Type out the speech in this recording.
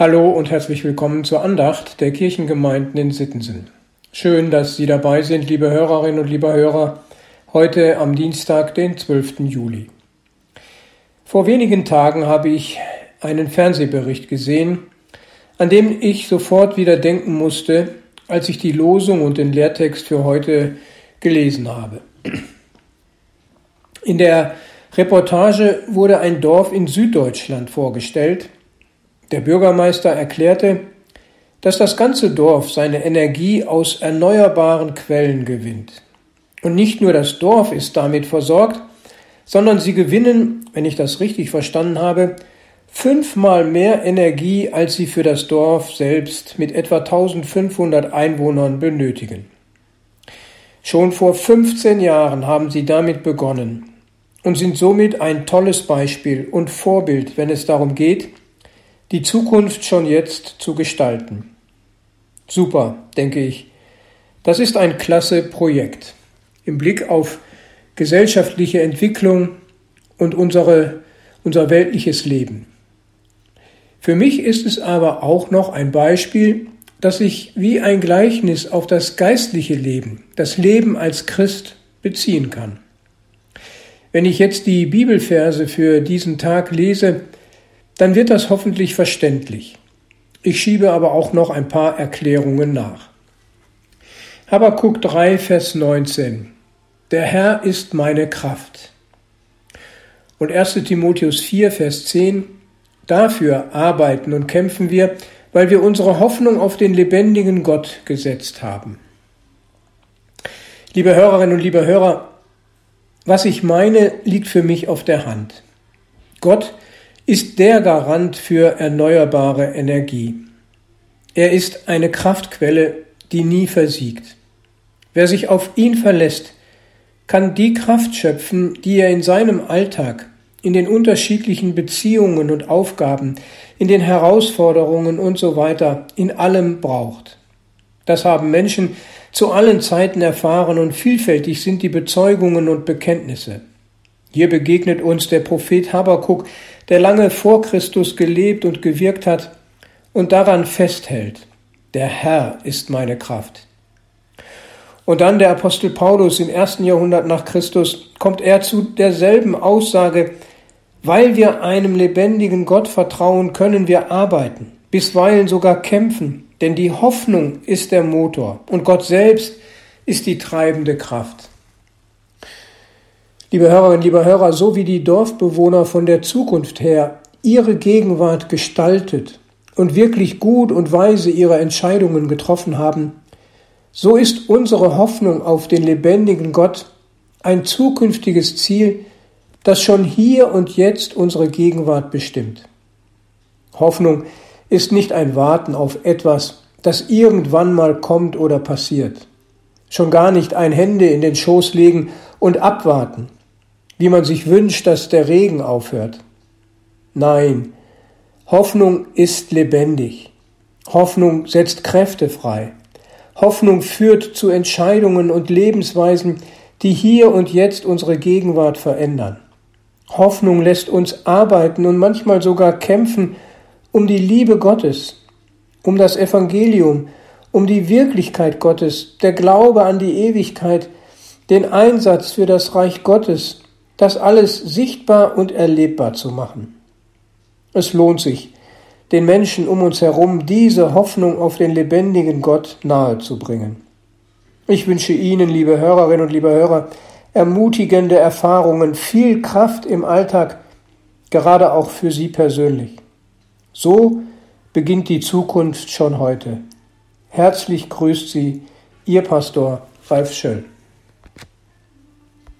Hallo und herzlich willkommen zur Andacht der Kirchengemeinden in Sittensen. Schön, dass Sie dabei sind, liebe Hörerinnen und liebe Hörer, heute am Dienstag, den 12. Juli. Vor wenigen Tagen habe ich einen Fernsehbericht gesehen, an dem ich sofort wieder denken musste, als ich die Losung und den Lehrtext für heute gelesen habe. In der Reportage wurde ein Dorf in Süddeutschland vorgestellt, der Bürgermeister erklärte, dass das ganze Dorf seine Energie aus erneuerbaren Quellen gewinnt. Und nicht nur das Dorf ist damit versorgt, sondern sie gewinnen, wenn ich das richtig verstanden habe, fünfmal mehr Energie, als sie für das Dorf selbst mit etwa 1500 Einwohnern benötigen. Schon vor 15 Jahren haben sie damit begonnen und sind somit ein tolles Beispiel und Vorbild, wenn es darum geht, die Zukunft schon jetzt zu gestalten. Super, denke ich. Das ist ein klasse Projekt im Blick auf gesellschaftliche Entwicklung und unsere, unser weltliches Leben. Für mich ist es aber auch noch ein Beispiel, das sich wie ein Gleichnis auf das geistliche Leben, das Leben als Christ beziehen kann. Wenn ich jetzt die Bibelverse für diesen Tag lese, dann wird das hoffentlich verständlich. Ich schiebe aber auch noch ein paar Erklärungen nach. Habakuk 3, Vers 19. Der Herr ist meine Kraft. Und 1 Timotheus 4, Vers 10. Dafür arbeiten und kämpfen wir, weil wir unsere Hoffnung auf den lebendigen Gott gesetzt haben. Liebe Hörerinnen und liebe Hörer, was ich meine, liegt für mich auf der Hand. Gott ist der Garant für erneuerbare Energie. Er ist eine Kraftquelle, die nie versiegt. Wer sich auf ihn verlässt, kann die Kraft schöpfen, die er in seinem Alltag, in den unterschiedlichen Beziehungen und Aufgaben, in den Herausforderungen und so weiter, in allem braucht. Das haben Menschen zu allen Zeiten erfahren und vielfältig sind die Bezeugungen und Bekenntnisse. Hier begegnet uns der Prophet Habakuk, der lange vor Christus gelebt und gewirkt hat und daran festhält. Der Herr ist meine Kraft. Und dann der Apostel Paulus im ersten Jahrhundert nach Christus kommt er zu derselben Aussage, weil wir einem lebendigen Gott vertrauen, können wir arbeiten, bisweilen sogar kämpfen, denn die Hoffnung ist der Motor und Gott selbst ist die treibende Kraft. Liebe Hörerinnen, liebe Hörer, so wie die Dorfbewohner von der Zukunft her ihre Gegenwart gestaltet und wirklich gut und weise ihre Entscheidungen getroffen haben, so ist unsere Hoffnung auf den lebendigen Gott ein zukünftiges Ziel, das schon hier und jetzt unsere Gegenwart bestimmt. Hoffnung ist nicht ein Warten auf etwas, das irgendwann mal kommt oder passiert. Schon gar nicht ein Hände in den Schoß legen und abwarten wie man sich wünscht, dass der Regen aufhört. Nein, Hoffnung ist lebendig. Hoffnung setzt Kräfte frei. Hoffnung führt zu Entscheidungen und Lebensweisen, die hier und jetzt unsere Gegenwart verändern. Hoffnung lässt uns arbeiten und manchmal sogar kämpfen um die Liebe Gottes, um das Evangelium, um die Wirklichkeit Gottes, der Glaube an die Ewigkeit, den Einsatz für das Reich Gottes, das alles sichtbar und erlebbar zu machen. Es lohnt sich, den Menschen um uns herum diese Hoffnung auf den lebendigen Gott nahezubringen. Ich wünsche Ihnen, liebe Hörerinnen und liebe Hörer, ermutigende Erfahrungen, viel Kraft im Alltag, gerade auch für Sie persönlich. So beginnt die Zukunft schon heute. Herzlich grüßt Sie Ihr Pastor Ralf Schöll.